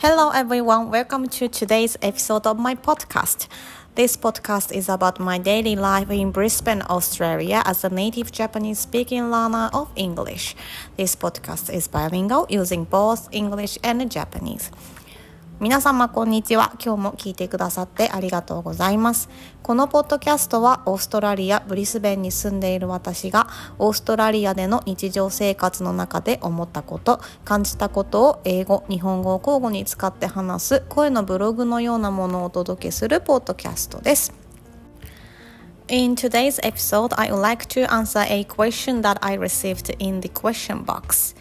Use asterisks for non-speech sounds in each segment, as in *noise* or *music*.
Hello, everyone. Welcome to today's episode of my podcast. This podcast is about my daily life in Brisbane, Australia, as a native Japanese speaking learner of English. This podcast is bilingual using both English and Japanese. 皆様こんにちは。今日も聞いてくださってありがとうございます。このポッドキャストはオーストラリア・ブリスベンに住んでいる私がオーストラリアでの日常生活の中で思ったこと、感じたことを英語、日本語を交互に使って話す声のブログのようなものをお届けするポッドキャストです。In today's episode, I would like to answer a question that I received in the question box.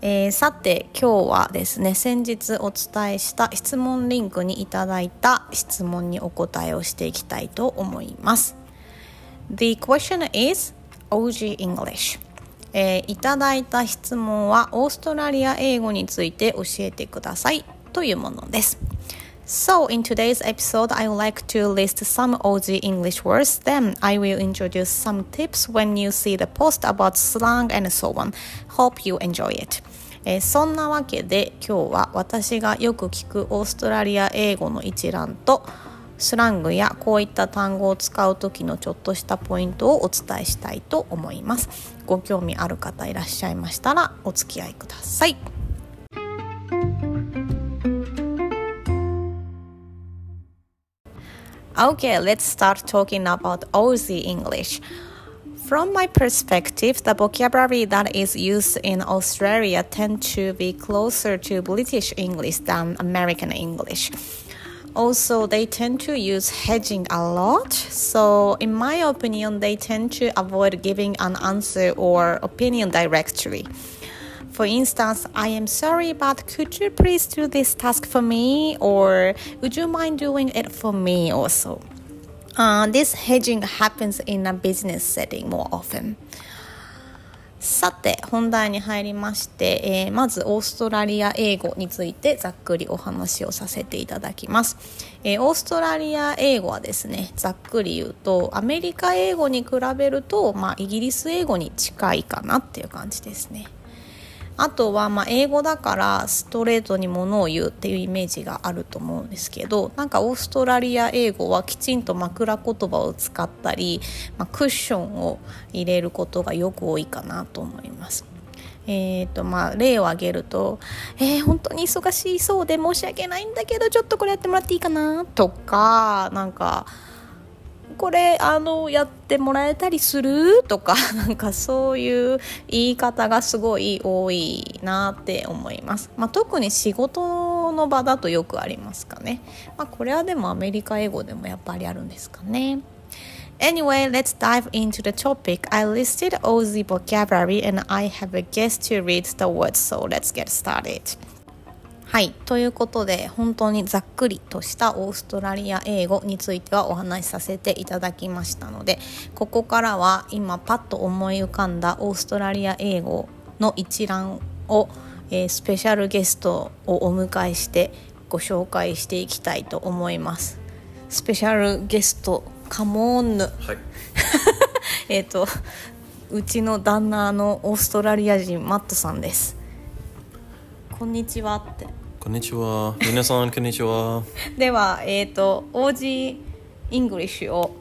えー、さて今日はですね先日お伝えした質問リンクにいただいた質問にお答えをしていきたいと思います The question is OG English えー、いただいた質問はオーストラリア英語について教えてくださいというものです So, in today's episode, I would like to list some OG English words. Then, I will introduce some tips when you see the post about slang and so on. Hope you enjoy it. えー、そんなわけで今日は私がよく聞くオーストラリア英語の一覧とスラングやこういった単語を使う時のちょっとしたポイントをお伝えしたいと思いますご興味ある方いらっしゃいましたらお付き合いください Okay, let's start talking about Aussie English. From my perspective, the vocabulary that is used in Australia tend to be closer to British English than American English. Also, they tend to use hedging a lot. So, in my opinion, they tend to avoid giving an answer or opinion directly. For instance, I am sorry, but could you please do this task for me? Or would you mind doing it for me also? Uh, this hedging happens in a business setting more often. さて本題に入りまして、えー、まずオーストラリア英語についてざっくりお話をさせていただきます、えー、オーストラリア英語はですねざっくり言うとアメリカ英語に比べると、まあ、イギリス英語に近いかなっていう感じですねあとはま英語だからストレートにものを言うっていうイメージがあると思うんですけどなんかオーストラリア英語はきちんと枕言葉を使ったり、まあ、クッションを入れることがよく多いかなと思います。えーとまあ、例を挙げると、えー、本当に忙しいそうで申し訳ないんだけどちょっとこれやってもらっていいかな？とかなんかこれあのやってもらえたりするとかなんかそういう言い方がすごい多いなって思います、まあ、特に仕事の場だとよくありますかね、まあ、これはでもアメリカ英語でもやっぱりあるんですかね Anyway, let's dive into the topic. I listed all the vocabulary and I have a guest to read the words, so let's get started. はい。ということで、本当にざっくりとしたオーストラリア英語についてはお話しさせていただきましたので、ここからは今パッと思い浮かんだオーストラリア英語の一覧を、えー、スペシャルゲストをお迎えしてご紹介していきたいと思います。スペシャルゲスト、 come on ヌ。はい、えっと、うちの旦那のオーストラリア人マットさんです。こんにちはってこんにちは。皆さんこんにちは。*laughs* ではえっ、ー、と OG イングリッシュを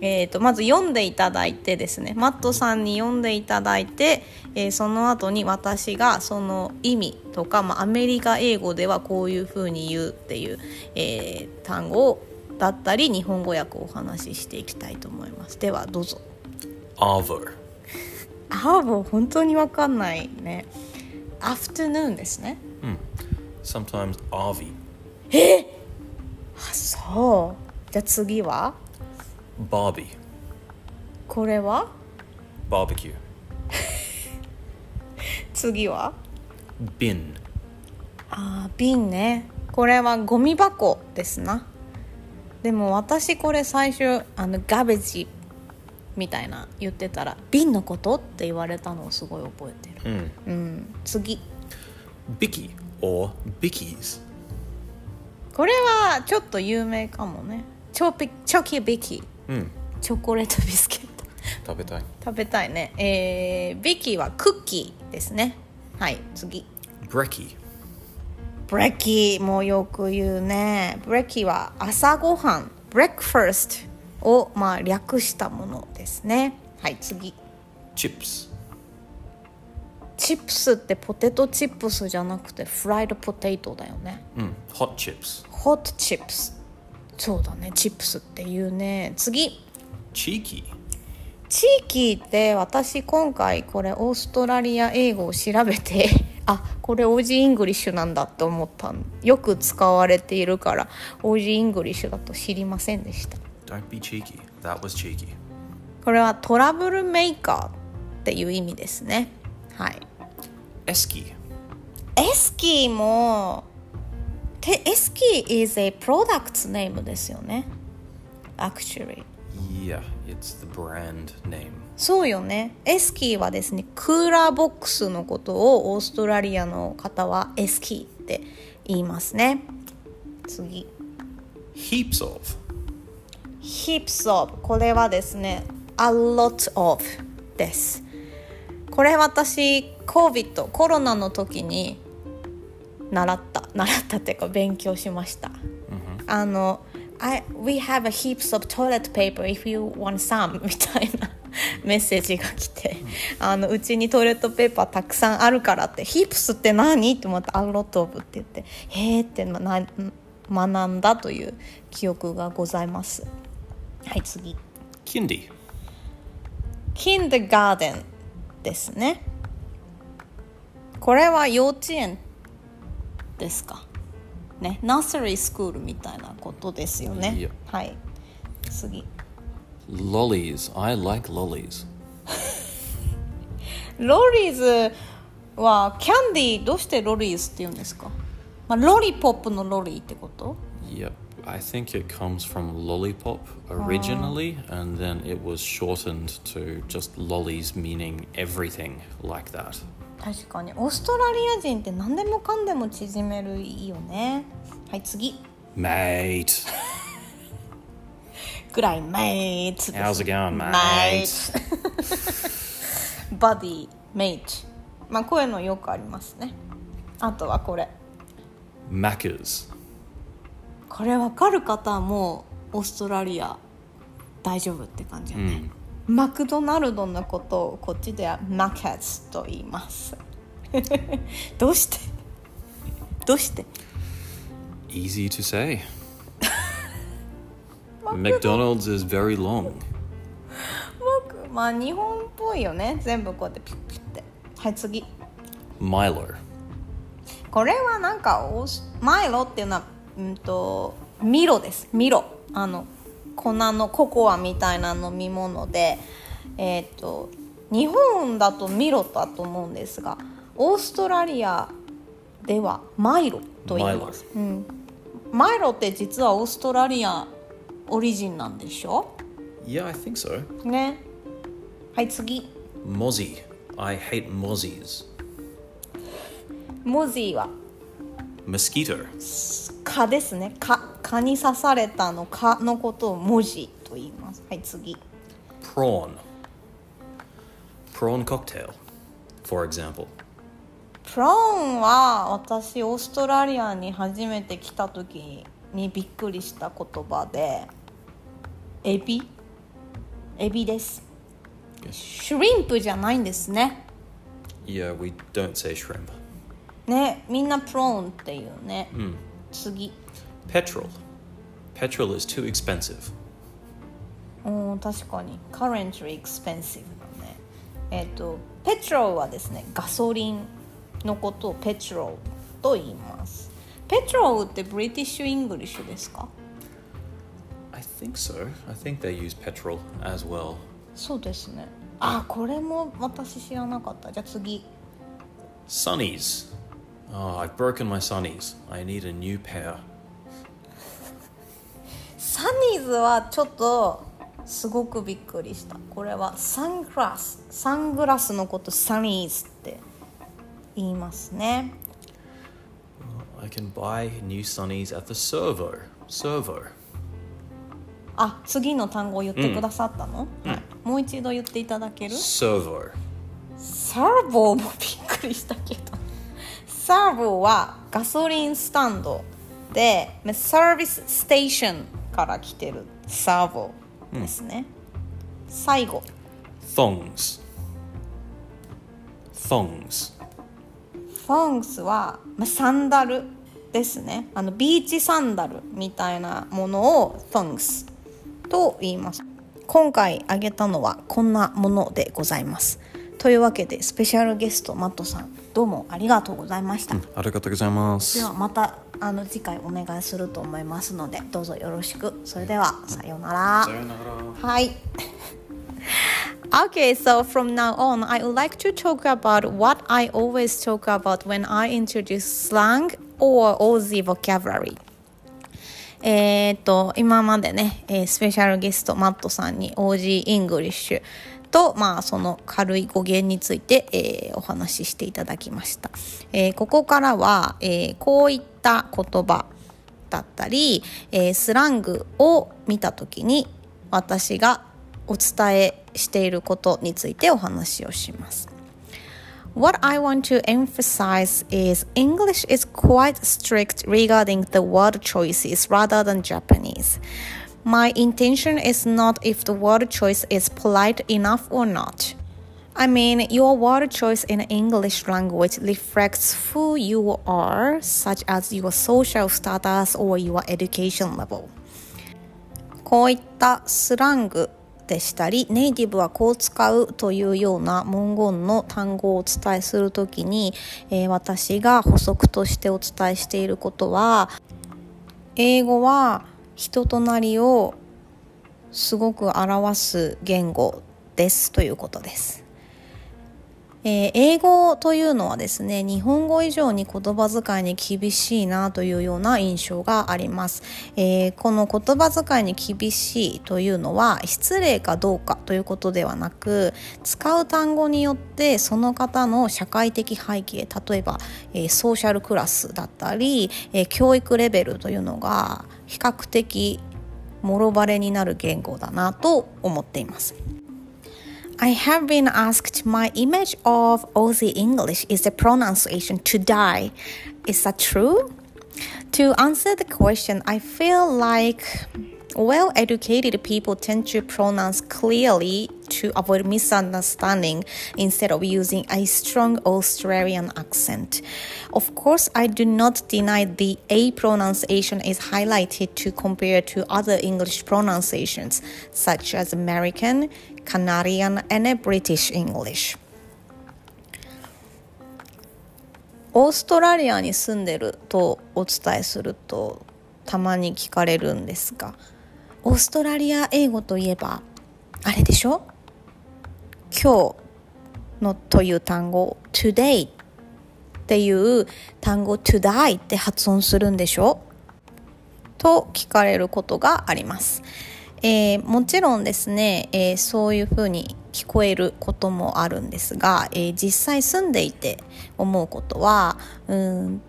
えーと、まず読んでいただいてですね。マットさんに読んでいただいて、えー、その後に私がその意味とか、まあ、アメリカ英語ではこういうふうに言うっていう、えー、単語だったり日本語訳をお話ししていきたいと思います。ではどうぞ。Over ア *laughs* ーボ本当に分かんないね。Afternoon ですね。うん。Sometimes Avi。え？あ、そう。じゃあ次は？Bobby。これは？Barbecue。*laughs* 次は？Bin。ああ、瓶ね。これはゴミ箱ですな。でも私これ最初あのガベジみたいな言ってたら瓶のことって言われたのをすごい覚えてる、うん、うん、次ビキ or Bickies これはちょっと有名かもね。 Choccy choccy biccy、うん、チョコレートビスケット。食べたい。食べたいね。えー、 biccy はクッキーですね。はい次。Brekkie. Brekkie もよく言うね。 Brekkie は朝ごはん。 breakfast をまあ略したものですね。はい次。Chips. チップスってポテトチップスじゃなくてフライドポテトだよね Mm. Hot chips. Hot chipsそうだねチップスって言うね次 Cheeky. 地域って私今回これオーストラリア英語を調べて *laughs* あこれ Aussie English なんだって思ったんよく使われているから Aussie English だと知りませんでした Don't be cheeky. That was cheeky. これはトラブルメーカーっていう意味ですねはい Esky. Esky もてエスキー is a product name ですよね。Actually. Yeah, it's the brand name. そうよね。エスキーはですねクーラーボックスのことをオーストラリアの方はエスキーって言いますね。次。Heaps of. heaps of これはですね a lot of ですこれ私 COVID コロナの時に習った。習ったっていうか勉強しました、あの I, We have a heaps of toilet paper if you want some みたいなメッセージが来て、あのうちにトイレットペーパーたくさんあるからって heaps って何？って思って a lot of って言ってへーってな学んだという記憶がございます。はい次。Kindy. kindergarten ですねこれは幼稚園ですか？ねナーサリースクールみたいなことですよね.はい次 Lollies. I like lollies. ロリーズはキャンディーどうしてロリーズって言うんですか、まあ、ロリポップのロリーってこと？Yep. I think it comes from lollipop originally, and then it was shortened to just lollies, meaning everything like that. 確かにオーストラリア人って何でもかんでも縮めるいいよねはい次 Mate. ぐらいメ*laughs* イツ How's it going, mate? バディメイト*laughs* まあこういうのよくありますねあとはこれ Macca's. これ分かる方はもうオーストラリア大丈夫って感じよね、マクドナルドのことをこっちではマカッツと言います。*laughs* どうして？どうして？Easy to say. *laughs* McDonald's is very long. 僕まあ日本っぽいよね。全部こうやってピュッピュッて。はい次。Milo. これはなんかマイロっていうのはうんとミロです。ミロ。あの粉のココアみたいな飲み物でえっ、と日本だとミロだと思うんですがオーストラリアではマイロと言います、うん、マイロって実はオーストラリアオリジンなんでしょ？Yeah, I think so. ね。はい次。Mozzie. I hate mozzies. モジーは？Mosquito. 蚊ですね蚊蚊に刺されたの蚊のことを文字と言いますはい次 Prawn. Prawn cocktail, for example. プローンは私オーストラリアに初めて来た時にびっくりした言葉でエビ？エビですshrimp じゃないんですね Yeah, we don't say shrimp. ねみんな prawn っていうね、次 Petrol. Petrol is too expensive. うん確かに currently expensive だねえっ、と petrol はですねガソリンのことを petrol と言います petrol って British English ですか？I think so. I think they use petrol as well. そうですねあこれも私知らなかったじゃあ次 Sunnies. Oh, I've broken my sunnies. I need a new pair. サニーズはちょっとすごくびっくりしたこれはサングラスサングラスのことサニーズって言いますね I can buy new sunnies at the servo. Servo. あ次の単語を言ってくださったの、はいもう一度言っていただける？Servo. サーボもびっくりしたけどサーボはガソリンスタンドでサービスステーションから来てるサーボですね、最後。Thongs. Thongs. フォングスは、まあ、サンダルですね。あのビーチサンダルみたいなものをフォングスと言います。今回あげたのはこんなものでございますというわけでスペシャルゲストマットさんどうもありがとうございました、ありがとうございます。ではまたあの次回お願いすると思いますのでどうぞよろしくそれではさようならさよなら。はい Okay, so from now on, I would like to talk about what I always talk about when I introduce slang or Aussie vocabulary. えーっと、今までね、えースペシャルゲストマットさんに OG イングリッシュと、まあ、その軽い語源について、えーお話ししていただきました。えーここからは、えーこういった言葉だったり、えースラングを見たときに私がお伝えしていることについてお話をします。What I want to emphasize is English is quite strict regarding the word choices rather than Japanese. My intention is not if the word choice is polite enough or not. I mean, your word choice in English language reflects who you are, such as your social status or your education level. こういったスラングでしたりネイティブはこう使うというような文言の単語をお伝えするときに、えー私が補足としてお伝えしていることは英語は人となりをすごく表す言語ですということです。えー英語というのはですね日本語以上に言葉遣いに厳しいなというような印象があります、えーこの言葉遣いに厳しいというのは失礼かどうかということではなく使う単語によってその方の社会的背景例えば、えーソーシャルクラスだったり、え教育レベルというのが比較的もろバレになる言語だなと思っています。I have been asked my image of Aussie English is the pronunciation to die. Is that true? To answer the question, I feel like well educated people tend to pronounce clearly to avoid misunderstanding instead of using a strong Australian accent. Of course, I do not deny the A pronunciation is highlighted to compare to other English pronunciations, such as American, Canadian, and British English. オーストラリアに住んでるとお伝えするとたまに聞かれるんですが オーストラリア英語といえばあれでしょ？今日のという単語 today っていう単語 to die って発音するんでしょ？と聞かれることがあります。えーもちろんですね、えーそういうふうに聞こえることもあるんですが、えー実際住んでいて思うことはうん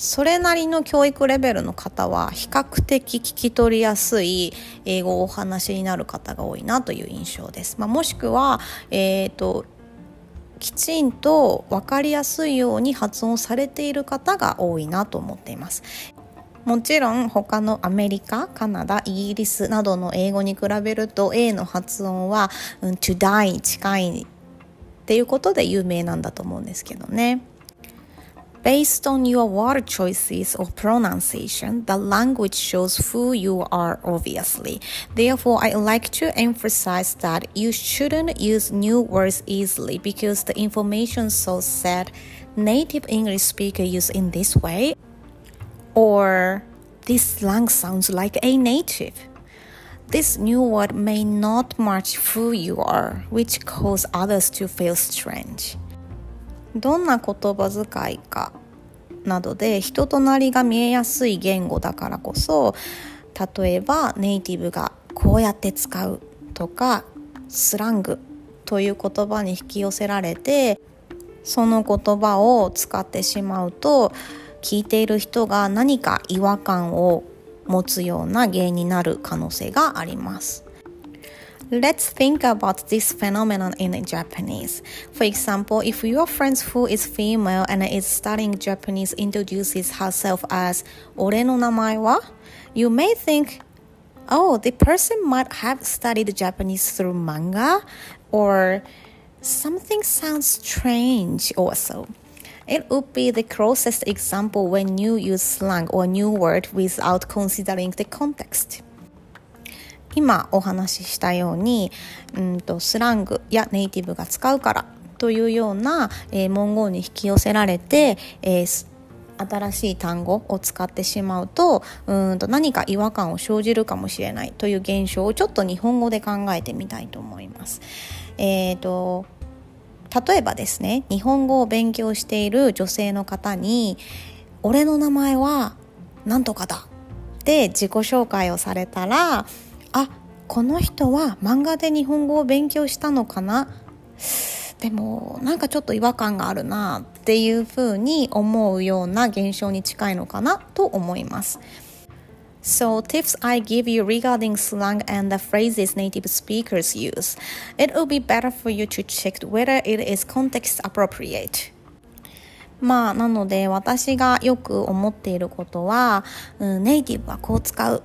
それなりの教育レベルの方は比較的聞き取りやすい英語をお話になる方が多いなという印象です。まあ、もしくは、えーときちんと分かりやすいように発音されている方が多いなと思っています。もちろん他のアメリカ、カナダ、イギリスなどの英語に比べると A の発音は、うん、to die に近いっていうことで有名なんだと思うんですけどね。Based on your word choices or pronunciation, the language shows who you are, obviously. Therefore, I like to emphasize that you shouldn't use new words easily because the information source said native English speaker use in this way, or this slang sounds like a native. This new word may not match who you are, which cause others to feel strange. どんな言葉遣いかなどで人となりが見えやすい言語だからこそ例えばネイティブがこうやって使うとかスラングという言葉に引き寄せられてその言葉を使ってしまうと聞いている人が何か違和感を持つような原因になる可能性があります。Let's think about this phenomenon in Japanese. For example, if your friend who is female and is studying Japanese introduces herself as 俺の名前は You may think, oh, the person might have studied Japanese through manga or something sounds strange also. It would be the closest example when you use slang or new word without considering the context. 今お話ししたように、うんとスラングやネイティブが使うからというような、えー、文言に引き寄せられて、えー、新しい単語を使ってしまうとうんと何か違和感を生じるかもしれないという現象をちょっと日本語で考えてみたいと思います。えーと例えばですね日本語を勉強している女性の方に「俺の名前はなんとかだ」って自己紹介をされたらあこの人は漫画で日本語を勉強したのかなでもなんかちょっと違和感があるなっていうふうに思うような現象に近いのかなと思います。So, tips I give you regarding slang and the phrases native speakers use. It will be better for you to check whether it is context appropriate. まあ、なので私がよく思っていることは、うん、ネイティブはこう使う。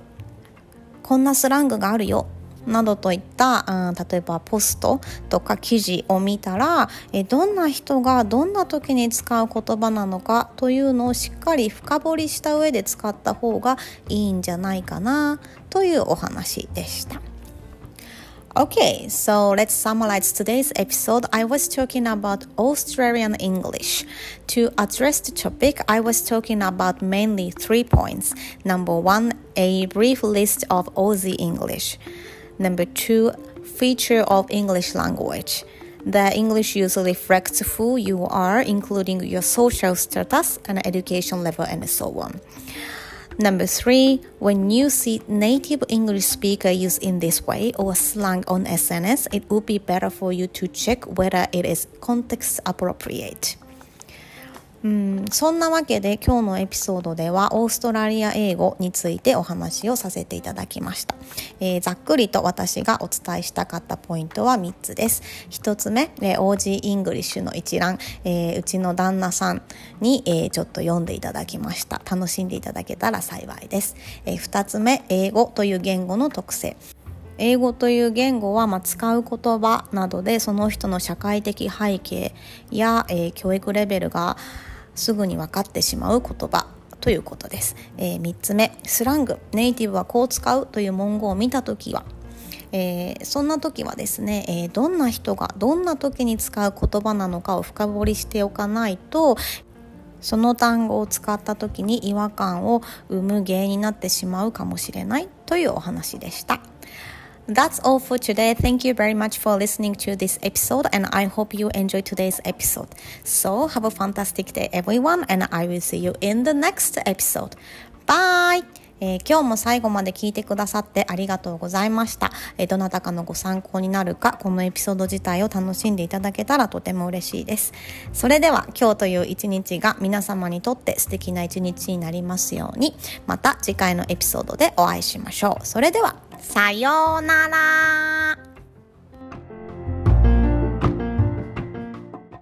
こんなスラングがあるよ。などといった、うん、例えばポストとか記事を見たらえどんな人がどんな時に使う言葉なのかというのをしっかり深掘りした上で使った方がいいんじゃないかなというお話でした。Okay, so let's summarize today's episode. I was talking about Australian English. To address the topic, I was talking about mainly three points. Number one, a brief list of Aussie English. Number two, feature of English language. The English usually reflects who you are, including your social status and education level, and so on. Number three, when you see native English speaker use in this way or slang on SNS, it would be better for you to check whether it is context appropriate. うん、そんなわけで今日のエピソードではオーストラリア英語についてお話をさせていただきました、えー、ざっくりと私がお伝えしたかったポイントは3つです。1つ目、えー、OG イングリッシュの一覧、えー、うちの旦那さんに、えー、ちょっと読んでいただきました。楽しんでいただけたら幸いです、えー、2つ目英語という言語の特性。英語という言語は、まあ、使う言葉などでその人の社会的背景や、えー、教育レベルがすぐに分かってしまう言葉ということです、えー、3つ目スラングネイティブはこう使うという文言を見た時はえー、そんな時はですね、えー、どんな人がどんな時に使う言葉なのかを深掘りしておかないとその単語を使った時に違和感を生む原因になってしまうかもしれないというお話でした。That's all for today. Thank you very much for listening to this episode, and I hope you enjoy today's episode. So, have a fantastic day, everyone, and I will see you in the next episode. Bye! えー、今日も最後まで聞いてくださってありがとうございました、えー、どなたかのご参考になるかこのエピソード自体を楽しんでいただけたらとても嬉しいですそれでは今日という一日が皆様にとって素敵な一日になりますようにまた次回のエピソードでお会いしましょうそれではさようなら。